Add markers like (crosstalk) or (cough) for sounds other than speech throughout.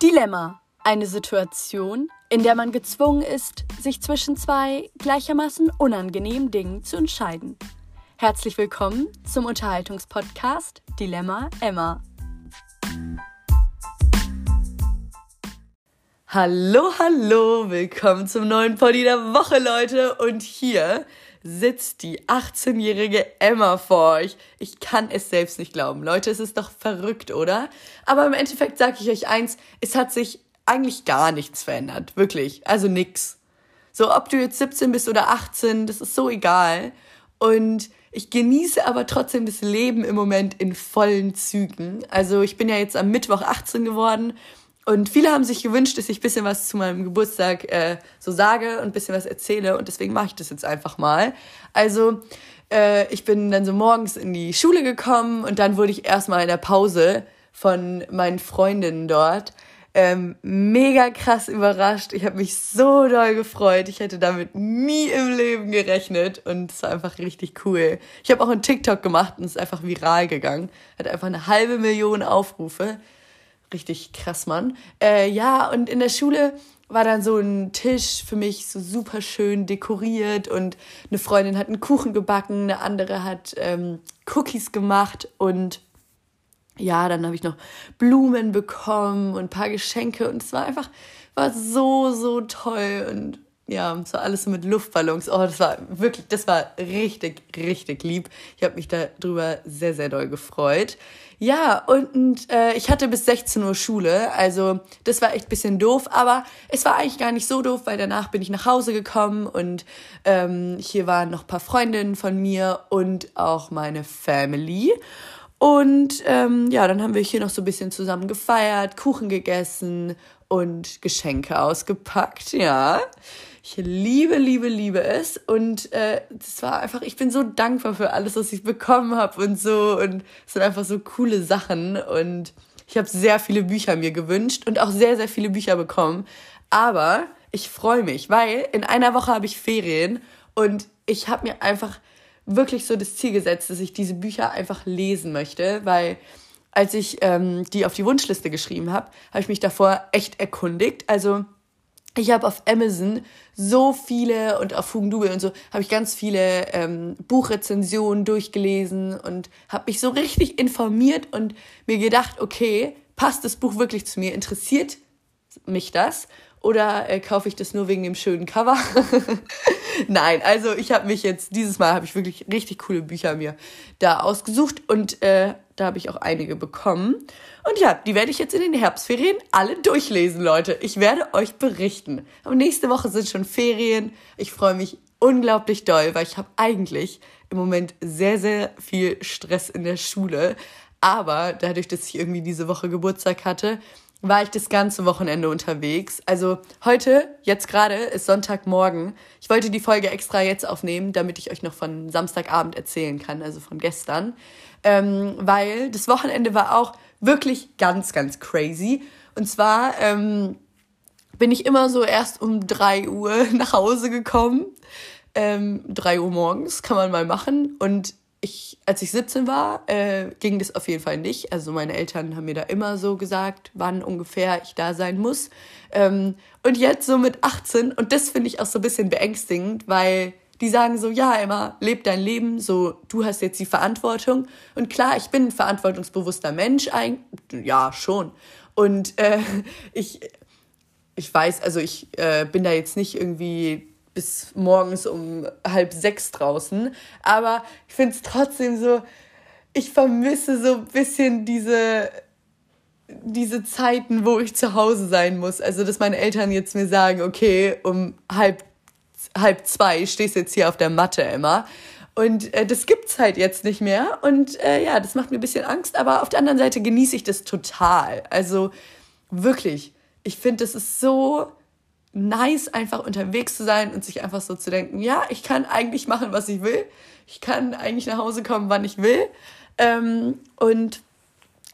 Dilemma. Eine Situation, in der man gezwungen ist, sich zwischen zwei gleichermaßen unangenehmen Dingen zu entscheiden. Herzlich willkommen zum Unterhaltungspodcast Dilemma Emma. Hallo, hallo, willkommen zum neuen Poddy der Woche, Leute. Und hier sitzt die 18-jährige Emma vor euch. Ich kann es selbst nicht glauben. Leute, es ist doch verrückt, oder? Aber im Endeffekt sage ich euch eins, es hat sich eigentlich gar nichts verändert. Wirklich. Also nix. So, ob du jetzt 17 bist oder 18, das ist so egal. Und ich genieße aber trotzdem das Leben im Moment in vollen Zügen. Also ich bin ja jetzt am Mittwoch 18 geworden und viele haben sich gewünscht, dass ich ein bisschen was zu meinem Geburtstag äh, so sage und ein bisschen was erzähle. Und deswegen mache ich das jetzt einfach mal. Also, äh, ich bin dann so morgens in die Schule gekommen und dann wurde ich erstmal in der Pause von meinen Freundinnen dort ähm, mega krass überrascht. Ich habe mich so doll gefreut. Ich hätte damit nie im Leben gerechnet und es war einfach richtig cool. Ich habe auch einen TikTok gemacht und es ist einfach viral gegangen. Hat einfach eine halbe Million Aufrufe richtig krass, Mann. Äh, ja, und in der Schule war dann so ein Tisch für mich so super schön dekoriert und eine Freundin hat einen Kuchen gebacken, eine andere hat ähm, Cookies gemacht und ja, dann habe ich noch Blumen bekommen und ein paar Geschenke und es war einfach, war so, so toll und ja, war alles so mit Luftballons. Oh, das war wirklich, das war richtig, richtig lieb. Ich habe mich darüber sehr, sehr doll gefreut. Ja, und, und äh, ich hatte bis 16 Uhr Schule, also das war echt bisschen doof, aber es war eigentlich gar nicht so doof, weil danach bin ich nach Hause gekommen und ähm, hier waren noch ein paar Freundinnen von mir und auch meine Family. Und ähm, ja, dann haben wir hier noch so ein bisschen zusammen gefeiert, Kuchen gegessen und Geschenke ausgepackt, ja. Ich liebe, liebe, liebe es. Und äh, das war einfach, ich bin so dankbar für alles, was ich bekommen habe und so. Und es sind einfach so coole Sachen. Und ich habe sehr viele Bücher mir gewünscht und auch sehr, sehr viele Bücher bekommen. Aber ich freue mich, weil in einer Woche habe ich Ferien und ich habe mir einfach wirklich so das Ziel gesetzt, dass ich diese Bücher einfach lesen möchte, weil als ich ähm, die auf die Wunschliste geschrieben habe, habe ich mich davor echt erkundigt. Also ich habe auf Amazon so viele und auf Hugendubel und so habe ich ganz viele ähm, Buchrezensionen durchgelesen und habe mich so richtig informiert und mir gedacht, okay, passt das Buch wirklich zu mir? Interessiert mich das? Oder äh, kaufe ich das nur wegen dem schönen Cover? (laughs) Nein, also ich habe mich jetzt, dieses Mal habe ich wirklich richtig coole Bücher mir da ausgesucht und äh, da habe ich auch einige bekommen. Und ja, die werde ich jetzt in den Herbstferien alle durchlesen, Leute. Ich werde euch berichten. Aber nächste Woche sind schon Ferien. Ich freue mich unglaublich doll, weil ich habe eigentlich im Moment sehr, sehr viel Stress in der Schule. Aber dadurch, dass ich irgendwie diese Woche Geburtstag hatte, war ich das ganze Wochenende unterwegs. Also heute, jetzt gerade, ist Sonntagmorgen. Ich wollte die Folge extra jetzt aufnehmen, damit ich euch noch von Samstagabend erzählen kann, also von gestern. Ähm, weil das Wochenende war auch wirklich ganz, ganz crazy. Und zwar ähm, bin ich immer so erst um drei Uhr (laughs) nach Hause gekommen. Ähm, drei Uhr morgens kann man mal machen. Und ich, als ich 17 war, äh, ging das auf jeden Fall nicht. Also meine Eltern haben mir da immer so gesagt, wann ungefähr ich da sein muss. Ähm, und jetzt so mit 18, und das finde ich auch so ein bisschen beängstigend, weil die sagen so, ja, Emma, leb dein Leben, so, du hast jetzt die Verantwortung. Und klar, ich bin ein verantwortungsbewusster Mensch, ein, ja, schon. Und äh, (laughs) ich, ich weiß, also ich äh, bin da jetzt nicht irgendwie bis morgens um halb sechs draußen. Aber ich finde es trotzdem so, ich vermisse so ein bisschen diese, diese Zeiten, wo ich zu Hause sein muss. Also, dass meine Eltern jetzt mir sagen, okay, um halb, halb zwei stehst jetzt hier auf der Matte, Emma. Und äh, das gibt's halt jetzt nicht mehr. Und äh, ja, das macht mir ein bisschen Angst. Aber auf der anderen Seite genieße ich das total. Also wirklich, ich finde, das ist so nice, einfach unterwegs zu sein und sich einfach so zu denken, ja, ich kann eigentlich machen, was ich will. Ich kann eigentlich nach Hause kommen, wann ich will. Ähm, und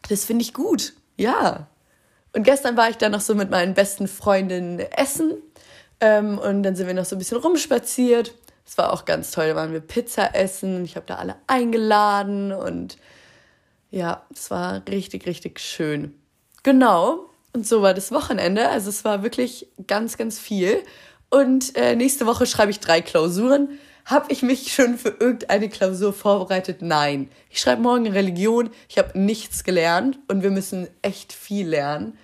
das finde ich gut. Ja. Und gestern war ich dann noch so mit meinen besten Freundinnen essen. Ähm, und dann sind wir noch so ein bisschen rumspaziert. Es war auch ganz toll. Da waren wir Pizza essen. Ich habe da alle eingeladen. Und ja, es war richtig, richtig schön. Genau. Und so war das Wochenende. Also es war wirklich ganz, ganz viel. Und äh, nächste Woche schreibe ich drei Klausuren. Habe ich mich schon für irgendeine Klausur vorbereitet? Nein. Ich schreibe morgen Religion. Ich habe nichts gelernt und wir müssen echt viel lernen.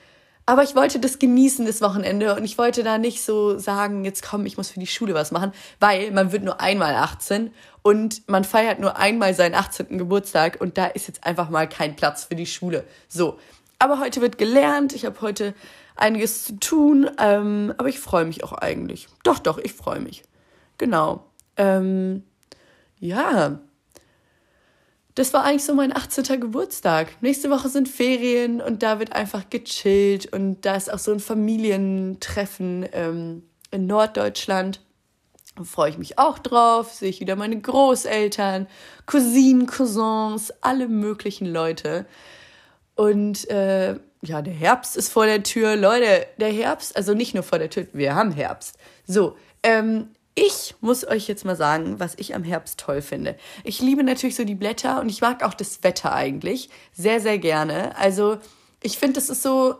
Aber ich wollte das genießen, das Wochenende. Und ich wollte da nicht so sagen, jetzt komm, ich muss für die Schule was machen, weil man wird nur einmal 18 und man feiert nur einmal seinen 18. Geburtstag und da ist jetzt einfach mal kein Platz für die Schule. So. Aber heute wird gelernt. Ich habe heute einiges zu tun. Ähm, aber ich freue mich auch eigentlich. Doch, doch, ich freue mich. Genau. Ähm, ja, das war eigentlich so mein 18. Geburtstag. Nächste Woche sind Ferien und da wird einfach gechillt und da ist auch so ein Familientreffen ähm, in Norddeutschland. Da freue ich mich auch drauf. Sehe ich wieder meine Großeltern, Cousinen, Cousins, alle möglichen Leute. Und äh, ja, der Herbst ist vor der Tür. Leute, der Herbst, also nicht nur vor der Tür, wir haben Herbst. So, ähm, ich muss euch jetzt mal sagen, was ich am Herbst toll finde. Ich liebe natürlich so die Blätter und ich mag auch das Wetter eigentlich sehr, sehr gerne. Also ich finde, es ist so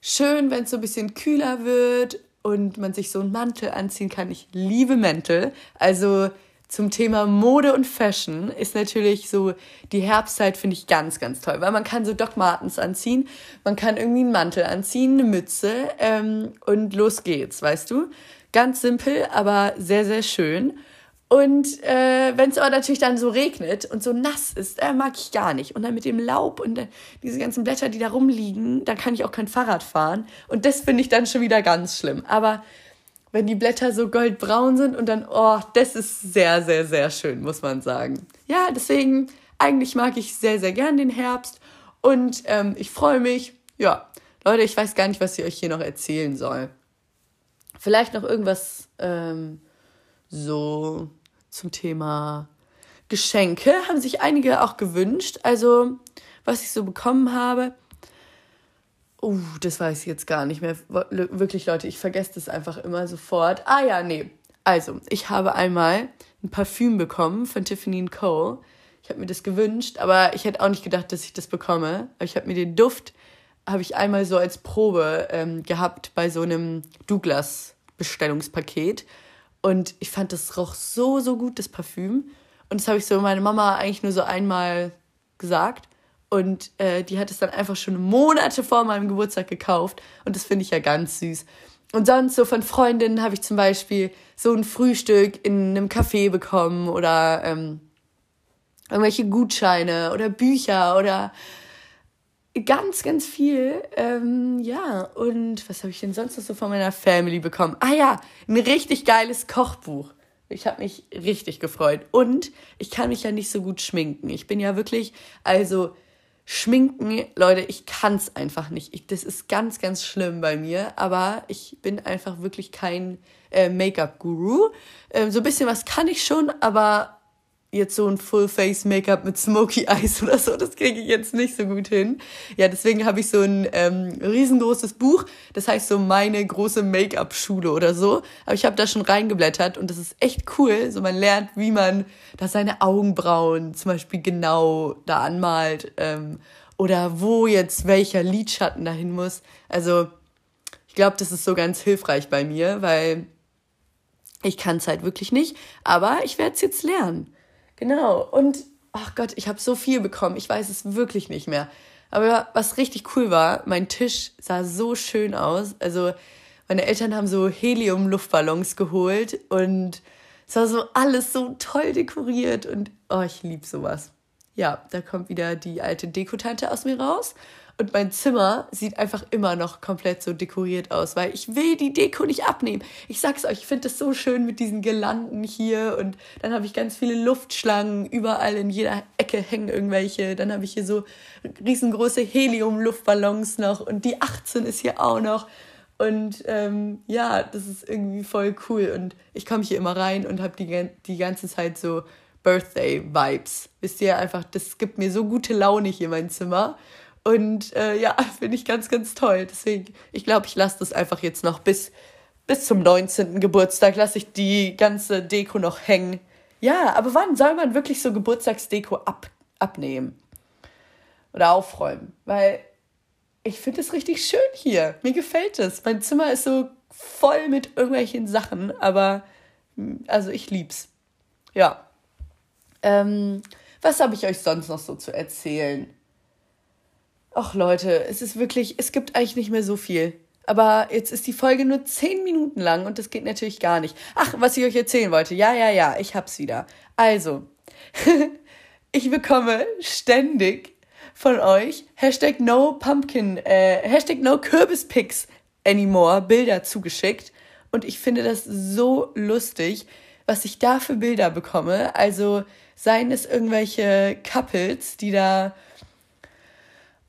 schön, wenn es so ein bisschen kühler wird und man sich so einen Mantel anziehen kann. Ich liebe Mäntel. Also zum Thema Mode und Fashion ist natürlich so die Herbstzeit finde ich ganz, ganz toll, weil man kann so Doc Martens anziehen, man kann irgendwie einen Mantel anziehen, eine Mütze ähm, und los geht's, weißt du? Ganz simpel, aber sehr, sehr schön. Und äh, wenn es aber natürlich dann so regnet und so nass ist, äh, mag ich gar nicht. Und dann mit dem Laub und äh, diese ganzen Blätter, die da rumliegen, dann kann ich auch kein Fahrrad fahren. Und das finde ich dann schon wieder ganz schlimm. Aber wenn die Blätter so goldbraun sind und dann, oh, das ist sehr, sehr, sehr schön, muss man sagen. Ja, deswegen, eigentlich mag ich sehr, sehr gern den Herbst. Und ähm, ich freue mich. Ja, Leute, ich weiß gar nicht, was ich euch hier noch erzählen soll. Vielleicht noch irgendwas ähm, so zum Thema Geschenke. Haben sich einige auch gewünscht. Also, was ich so bekommen habe. Uh, das weiß ich jetzt gar nicht mehr. Wirklich, Leute, ich vergesse das einfach immer sofort. Ah ja, nee. Also, ich habe einmal ein Parfüm bekommen von Tiffany Co. Ich habe mir das gewünscht, aber ich hätte auch nicht gedacht, dass ich das bekomme. Aber ich habe mir den Duft, habe ich einmal so als Probe ähm, gehabt bei so einem Douglas Bestellungspaket. Und ich fand, das roch so, so gut, das Parfüm. Und das habe ich so meiner Mama eigentlich nur so einmal gesagt. Und äh, die hat es dann einfach schon Monate vor meinem Geburtstag gekauft. Und das finde ich ja ganz süß. Und sonst so von Freundinnen habe ich zum Beispiel so ein Frühstück in einem Café bekommen oder ähm, irgendwelche Gutscheine oder Bücher oder ganz, ganz viel. Ähm, ja, und was habe ich denn sonst noch so von meiner Family bekommen? Ah ja, ein richtig geiles Kochbuch. Ich habe mich richtig gefreut. Und ich kann mich ja nicht so gut schminken. Ich bin ja wirklich, also schminken, Leute, ich kann es einfach nicht. Ich, das ist ganz, ganz schlimm bei mir. Aber ich bin einfach wirklich kein äh, Make-up-Guru. Ähm, so ein bisschen was kann ich schon, aber jetzt so ein Full-Face-Make-up mit Smoky Eyes (laughs) oder so, das kriege ich jetzt nicht so gut hin. Ja, deswegen habe ich so ein ähm, riesengroßes Buch, das heißt so meine große Make-up-Schule oder so. Aber ich habe da schon reingeblättert und das ist echt cool. So man lernt, wie man da seine Augenbrauen zum Beispiel genau da anmalt ähm, oder wo jetzt welcher Lidschatten dahin muss. Also ich glaube, das ist so ganz hilfreich bei mir, weil ich kann es halt wirklich nicht, aber ich werde es jetzt lernen. Genau. Und, ach Gott, ich habe so viel bekommen. Ich weiß es wirklich nicht mehr. Aber was richtig cool war, mein Tisch sah so schön aus. Also meine Eltern haben so Helium-Luftballons geholt und es war so alles so toll dekoriert und oh, ich liebe sowas. Ja, da kommt wieder die alte Dekotante aus mir raus und mein Zimmer sieht einfach immer noch komplett so dekoriert aus, weil ich will die Deko nicht abnehmen. Ich sag's euch, ich finde das so schön mit diesen Girlanden hier und dann habe ich ganz viele Luftschlangen. Überall in jeder Ecke hängen irgendwelche. Dann habe ich hier so riesengroße Helium-Luftballons noch und die 18 ist hier auch noch. Und ähm, ja, das ist irgendwie voll cool. Und ich komme hier immer rein und habe die, die ganze Zeit so Birthday-Vibes. Wisst ihr, einfach, das gibt mir so gute Laune hier mein Zimmer. Und äh, ja, (laughs) finde ich ganz, ganz toll. Deswegen, ich glaube, ich lasse das einfach jetzt noch bis, bis zum 19. Geburtstag, lasse ich die ganze Deko noch hängen. Ja, aber wann soll man wirklich so Geburtstagsdeko ab, abnehmen? Oder aufräumen? Weil ich finde es richtig schön hier. Mir gefällt es. Mein Zimmer ist so voll mit irgendwelchen Sachen, aber also ich lieb's. Ja. Ähm, was habe ich euch sonst noch so zu erzählen? Ach Leute, es ist wirklich, es gibt eigentlich nicht mehr so viel. Aber jetzt ist die Folge nur zehn Minuten lang und das geht natürlich gar nicht. Ach, was ich euch erzählen wollte. Ja, ja, ja, ich hab's wieder. Also, (laughs) ich bekomme ständig von euch Hashtag no pumpkin, äh, Hashtag no Kürbispicks anymore Bilder zugeschickt. Und ich finde das so lustig, was ich da für Bilder bekomme. Also seien es irgendwelche Couples, die da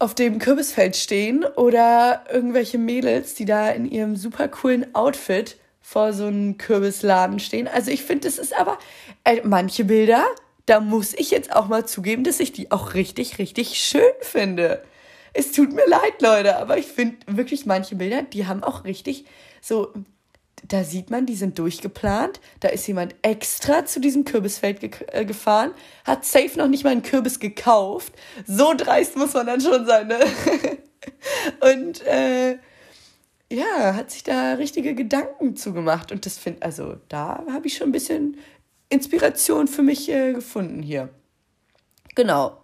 auf dem Kürbisfeld stehen oder irgendwelche Mädels, die da in ihrem super coolen Outfit vor so einem Kürbisladen stehen. Also ich finde, das ist aber äh, manche Bilder, da muss ich jetzt auch mal zugeben, dass ich die auch richtig, richtig schön finde. Es tut mir leid, Leute, aber ich finde wirklich manche Bilder, die haben auch richtig so da sieht man, die sind durchgeplant. Da ist jemand extra zu diesem Kürbisfeld ge äh, gefahren, hat safe noch nicht mal einen Kürbis gekauft. So dreist muss man dann schon sein, ne? (laughs) Und äh, ja, hat sich da richtige Gedanken zugemacht. Und das finde, also da habe ich schon ein bisschen Inspiration für mich äh, gefunden hier. Genau.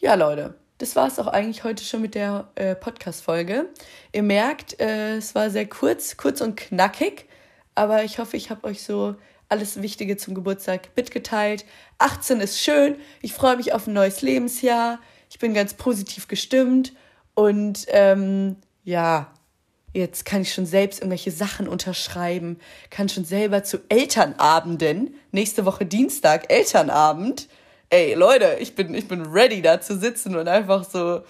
Ja, Leute das war es auch eigentlich heute schon mit der äh, Podcast-Folge. Ihr merkt, äh, es war sehr kurz, kurz und knackig, aber ich hoffe, ich habe euch so alles Wichtige zum Geburtstag mitgeteilt. 18 ist schön, ich freue mich auf ein neues Lebensjahr, ich bin ganz positiv gestimmt und ähm, ja, jetzt kann ich schon selbst irgendwelche Sachen unterschreiben, kann schon selber zu Elternabenden, nächste Woche Dienstag, Elternabend, ey, Leute, ich bin, ich bin ready, da zu sitzen und einfach so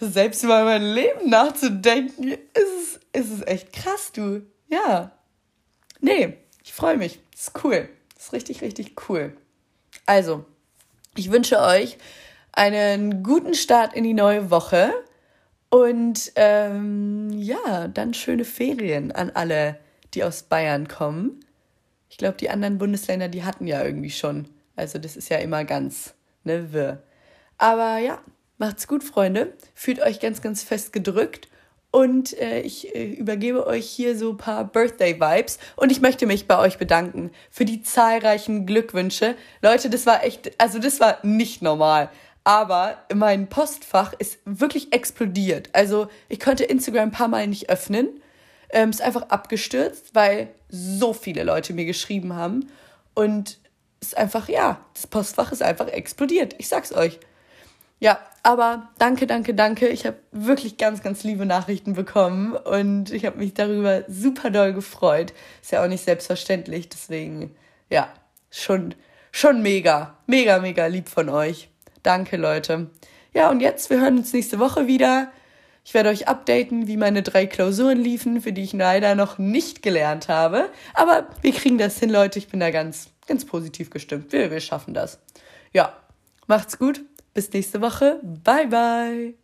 selbst über mein Leben nachzudenken. Ist, ist es echt krass, du. Ja. Nee, ich freue mich. Ist cool. Ist richtig, richtig cool. Also, ich wünsche euch einen guten Start in die neue Woche und ähm, ja, dann schöne Ferien an alle, die aus Bayern kommen. Ich glaube, die anderen Bundesländer, die hatten ja irgendwie schon also das ist ja immer ganz, ne, wirr. Aber ja, macht's gut, Freunde. Fühlt euch ganz, ganz fest gedrückt. Und äh, ich äh, übergebe euch hier so ein paar Birthday-Vibes. Und ich möchte mich bei euch bedanken für die zahlreichen Glückwünsche. Leute, das war echt, also das war nicht normal. Aber mein Postfach ist wirklich explodiert. Also ich konnte Instagram ein paar Mal nicht öffnen. Ähm, ist einfach abgestürzt, weil so viele Leute mir geschrieben haben. Und ist einfach, ja, das Postfach ist einfach explodiert. Ich sag's euch. Ja, aber danke, danke, danke. Ich habe wirklich ganz, ganz liebe Nachrichten bekommen und ich habe mich darüber super doll gefreut. Ist ja auch nicht selbstverständlich, deswegen, ja, schon, schon mega, mega, mega lieb von euch. Danke, Leute. Ja, und jetzt, wir hören uns nächste Woche wieder. Ich werde euch updaten, wie meine drei Klausuren liefen, für die ich leider noch nicht gelernt habe. Aber wir kriegen das hin, Leute. Ich bin da ganz, ganz positiv gestimmt. Wir, wir schaffen das. Ja, macht's gut. Bis nächste Woche. Bye, bye.